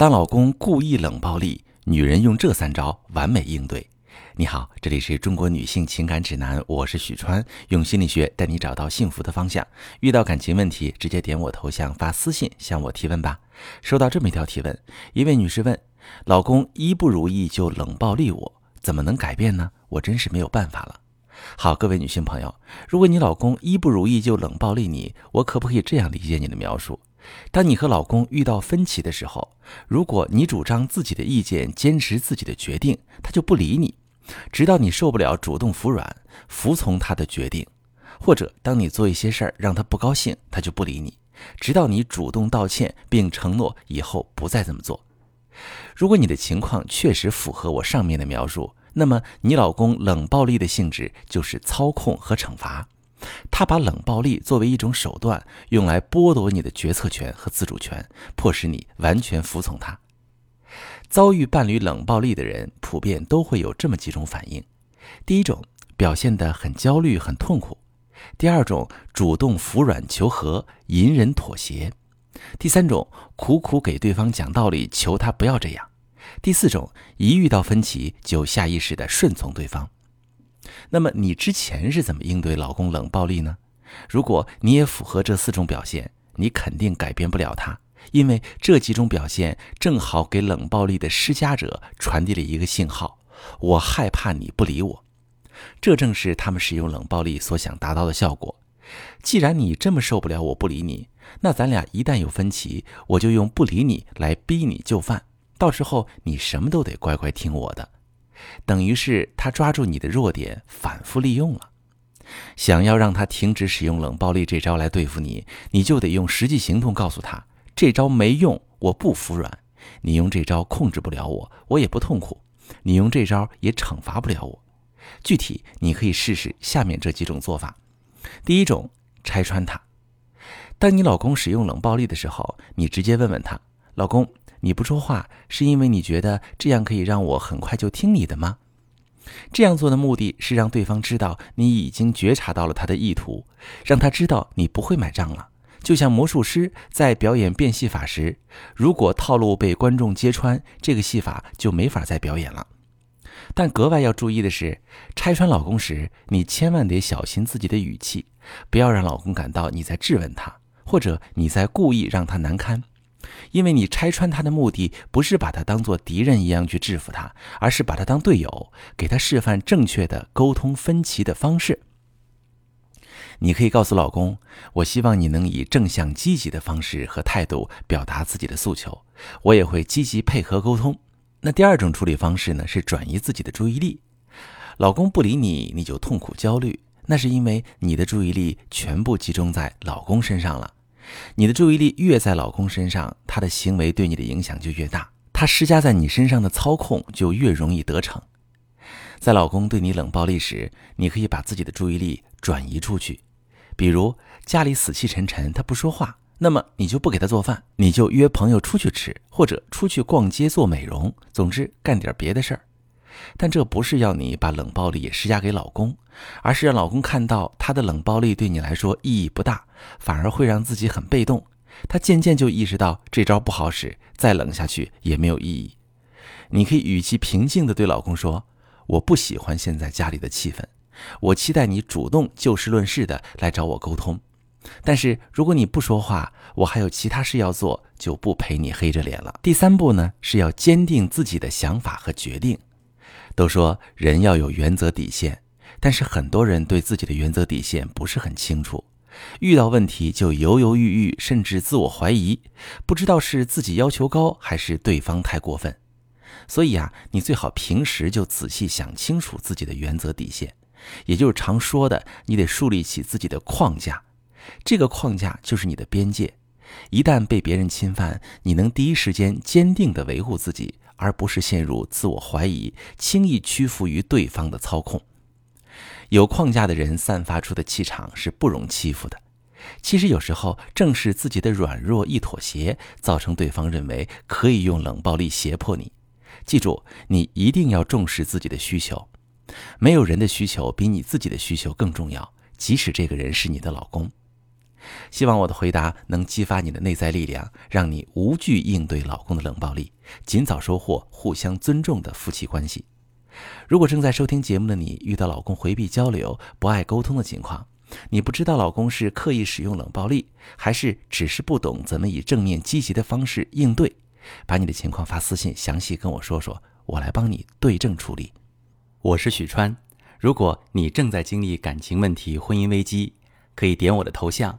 当老公故意冷暴力，女人用这三招完美应对。你好，这里是中国女性情感指南，我是许川，用心理学带你找到幸福的方向。遇到感情问题，直接点我头像发私信向我提问吧。收到这么一条提问，一位女士问：老公一不如意就冷暴力我，怎么能改变呢？我真是没有办法了。好，各位女性朋友，如果你老公一不如意就冷暴力你，我可不可以这样理解你的描述？当你和老公遇到分歧的时候，如果你主张自己的意见，坚持自己的决定，他就不理你，直到你受不了，主动服软，服从他的决定；或者当你做一些事儿让他不高兴，他就不理你，直到你主动道歉并承诺以后不再这么做。如果你的情况确实符合我上面的描述，那么你老公冷暴力的性质就是操控和惩罚。他把冷暴力作为一种手段，用来剥夺你的决策权和自主权，迫使你完全服从他。遭遇伴侣冷暴力的人，普遍都会有这么几种反应：第一种，表现得很焦虑、很痛苦；第二种，主动服软求和、隐忍妥协；第三种，苦苦给对方讲道理，求他不要这样；第四种，一遇到分歧就下意识地顺从对方。那么你之前是怎么应对老公冷暴力呢？如果你也符合这四种表现，你肯定改变不了他，因为这几种表现正好给冷暴力的施加者传递了一个信号：我害怕你不理我。这正是他们使用冷暴力所想达到的效果。既然你这么受不了我不理你，那咱俩一旦有分歧，我就用不理你来逼你就范，到时候你什么都得乖乖听我的。等于是他抓住你的弱点，反复利用了。想要让他停止使用冷暴力这招来对付你，你就得用实际行动告诉他，这招没用，我不服软。你用这招控制不了我，我也不痛苦。你用这招也惩罚不了我。具体你可以试试下面这几种做法。第一种，拆穿他。当你老公使用冷暴力的时候，你直接问问他，老公。你不说话，是因为你觉得这样可以让我很快就听你的吗？这样做的目的是让对方知道你已经觉察到了他的意图，让他知道你不会买账了。就像魔术师在表演变戏法时，如果套路被观众揭穿，这个戏法就没法再表演了。但格外要注意的是，拆穿老公时，你千万得小心自己的语气，不要让老公感到你在质问他，或者你在故意让他难堪。因为你拆穿他的目的不是把他当做敌人一样去制服他，而是把他当队友，给他示范正确的沟通分歧的方式。你可以告诉老公：“我希望你能以正向积极的方式和态度表达自己的诉求，我也会积极配合沟通。”那第二种处理方式呢？是转移自己的注意力。老公不理你，你就痛苦焦虑，那是因为你的注意力全部集中在老公身上了。你的注意力越在老公身上，他的行为对你的影响就越大，他施加在你身上的操控就越容易得逞。在老公对你冷暴力时，你可以把自己的注意力转移出去，比如家里死气沉沉，他不说话，那么你就不给他做饭，你就约朋友出去吃，或者出去逛街做美容，总之干点别的事儿。但这不是要你把冷暴力也施加给老公，而是让老公看到他的冷暴力对你来说意义不大，反而会让自己很被动。他渐渐就意识到这招不好使，再冷下去也没有意义。你可以语气平静地对老公说：“我不喜欢现在家里的气氛，我期待你主动就事论事的来找我沟通。但是如果你不说话，我还有其他事要做，就不陪你黑着脸了。”第三步呢，是要坚定自己的想法和决定。都说人要有原则底线，但是很多人对自己的原则底线不是很清楚，遇到问题就犹犹豫豫，甚至自我怀疑，不知道是自己要求高还是对方太过分。所以啊，你最好平时就仔细想清楚自己的原则底线，也就是常说的，你得树立起自己的框架，这个框架就是你的边界。一旦被别人侵犯，你能第一时间坚定地维护自己。而不是陷入自我怀疑，轻易屈服于对方的操控。有框架的人散发出的气场是不容欺负的。其实有时候正是自己的软弱一妥协，造成对方认为可以用冷暴力胁迫你。记住，你一定要重视自己的需求。没有人的需求比你自己的需求更重要，即使这个人是你的老公。希望我的回答能激发你的内在力量，让你无惧应对老公的冷暴力，尽早收获互相尊重的夫妻关系。如果正在收听节目的你遇到老公回避交流、不爱沟通的情况，你不知道老公是刻意使用冷暴力，还是只是不懂怎么以正面积极的方式应对，把你的情况发私信，详细跟我说说，我来帮你对症处理。我是许川，如果你正在经历感情问题、婚姻危机，可以点我的头像，